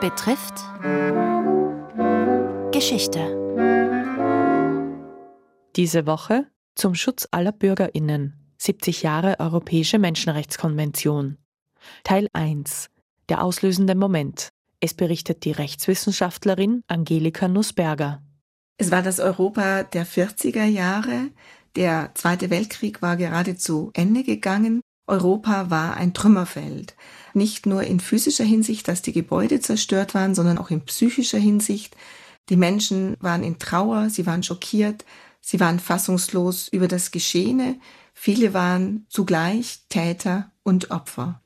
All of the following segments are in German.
betrifft Geschichte. Diese Woche zum Schutz aller Bürgerinnen 70 Jahre Europäische Menschenrechtskonvention. Teil 1 Der auslösende Moment. Es berichtet die Rechtswissenschaftlerin Angelika Nussberger. Es war das Europa der 40er Jahre. Der Zweite Weltkrieg war gerade zu Ende gegangen. Europa war ein Trümmerfeld. Nicht nur in physischer Hinsicht, dass die Gebäude zerstört waren, sondern auch in psychischer Hinsicht. Die Menschen waren in Trauer, sie waren schockiert, sie waren fassungslos über das Geschehene. Viele waren zugleich Täter und Opfer.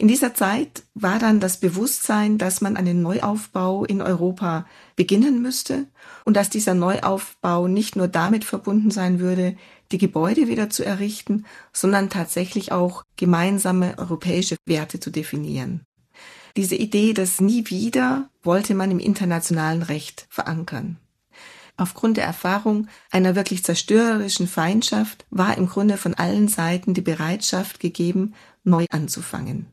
In dieser Zeit war dann das Bewusstsein, dass man einen Neuaufbau in Europa beginnen müsste und dass dieser Neuaufbau nicht nur damit verbunden sein würde, die Gebäude wieder zu errichten, sondern tatsächlich auch gemeinsame europäische Werte zu definieren. Diese Idee des Nie wieder wollte man im internationalen Recht verankern. Aufgrund der Erfahrung einer wirklich zerstörerischen Feindschaft war im Grunde von allen Seiten die Bereitschaft gegeben, neu anzufangen.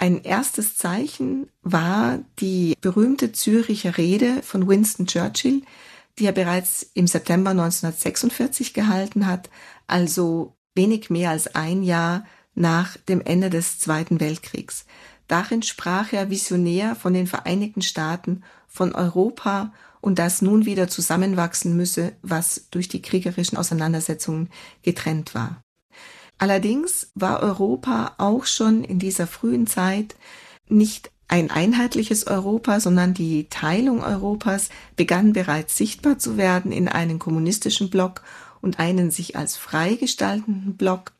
Ein erstes Zeichen war die berühmte Züricher Rede von Winston Churchill, die er bereits im September 1946 gehalten hat, also wenig mehr als ein Jahr nach dem Ende des Zweiten Weltkriegs. Darin sprach er visionär von den Vereinigten Staaten, von Europa und das nun wieder zusammenwachsen müsse, was durch die kriegerischen Auseinandersetzungen getrennt war. Allerdings war Europa auch schon in dieser frühen Zeit nicht ein einheitliches Europa, sondern die Teilung Europas begann bereits sichtbar zu werden in einen kommunistischen Block und einen sich als frei gestaltenden Block.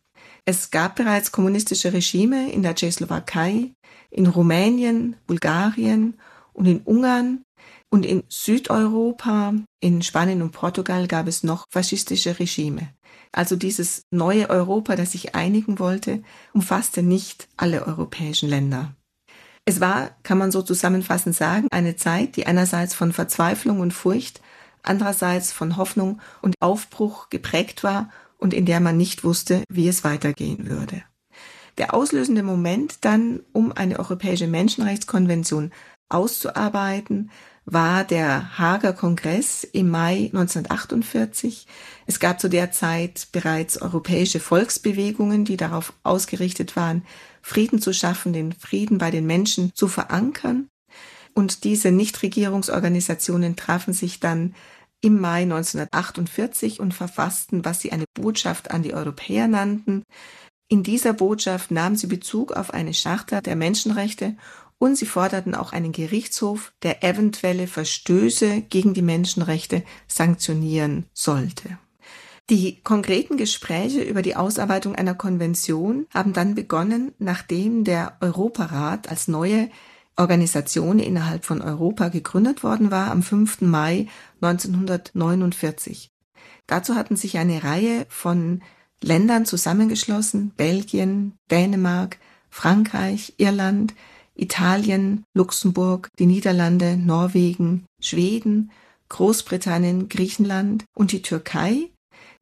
Es gab bereits kommunistische Regime in der Tschechoslowakei, in Rumänien, Bulgarien und in Ungarn und in Südeuropa, in Spanien und Portugal gab es noch faschistische Regime. Also dieses neue Europa, das sich einigen wollte, umfasste nicht alle europäischen Länder. Es war, kann man so zusammenfassend sagen, eine Zeit, die einerseits von Verzweiflung und Furcht, andererseits von Hoffnung und Aufbruch geprägt war und in der man nicht wusste, wie es weitergehen würde. Der auslösende Moment dann, um eine europäische Menschenrechtskonvention auszuarbeiten, war der Hager Kongress im Mai 1948. Es gab zu der Zeit bereits europäische Volksbewegungen, die darauf ausgerichtet waren, Frieden zu schaffen, den Frieden bei den Menschen zu verankern. Und diese Nichtregierungsorganisationen trafen sich dann im Mai 1948 und verfassten, was sie eine Botschaft an die Europäer nannten. In dieser Botschaft nahmen sie Bezug auf eine Charta der Menschenrechte und sie forderten auch einen Gerichtshof, der eventuelle Verstöße gegen die Menschenrechte sanktionieren sollte. Die konkreten Gespräche über die Ausarbeitung einer Konvention haben dann begonnen, nachdem der Europarat als neue Organisation innerhalb von Europa gegründet worden war am 5. Mai 1949. Dazu hatten sich eine Reihe von Ländern zusammengeschlossen, Belgien, Dänemark, Frankreich, Irland, Italien, Luxemburg, die Niederlande, Norwegen, Schweden, Großbritannien, Griechenland und die Türkei.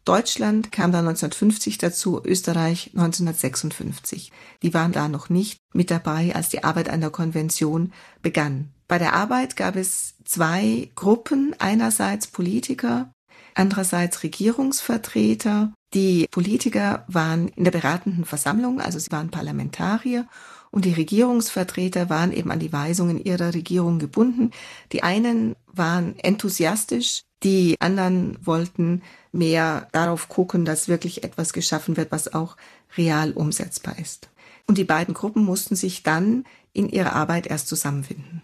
Deutschland kam dann 1950 dazu, Österreich 1956. Die waren da noch nicht mit dabei, als die Arbeit an der Konvention begann. Bei der Arbeit gab es zwei Gruppen, einerseits Politiker, andererseits Regierungsvertreter. Die Politiker waren in der beratenden Versammlung, also sie waren Parlamentarier und die Regierungsvertreter waren eben an die Weisungen ihrer Regierung gebunden. Die einen waren enthusiastisch, die anderen wollten mehr darauf gucken, dass wirklich etwas geschaffen wird, was auch real umsetzbar ist. Und die beiden Gruppen mussten sich dann in ihrer Arbeit erst zusammenfinden.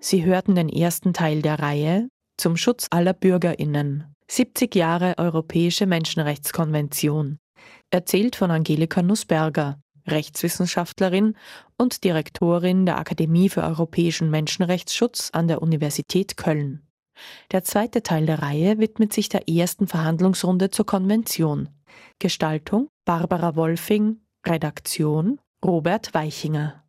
Sie hörten den ersten Teil der Reihe zum Schutz aller Bürgerinnen. 70 Jahre Europäische Menschenrechtskonvention erzählt von Angelika Nussberger, Rechtswissenschaftlerin und Direktorin der Akademie für europäischen Menschenrechtsschutz an der Universität Köln. Der zweite Teil der Reihe widmet sich der ersten Verhandlungsrunde zur Konvention. Gestaltung Barbara Wolfing, Redaktion Robert Weichinger.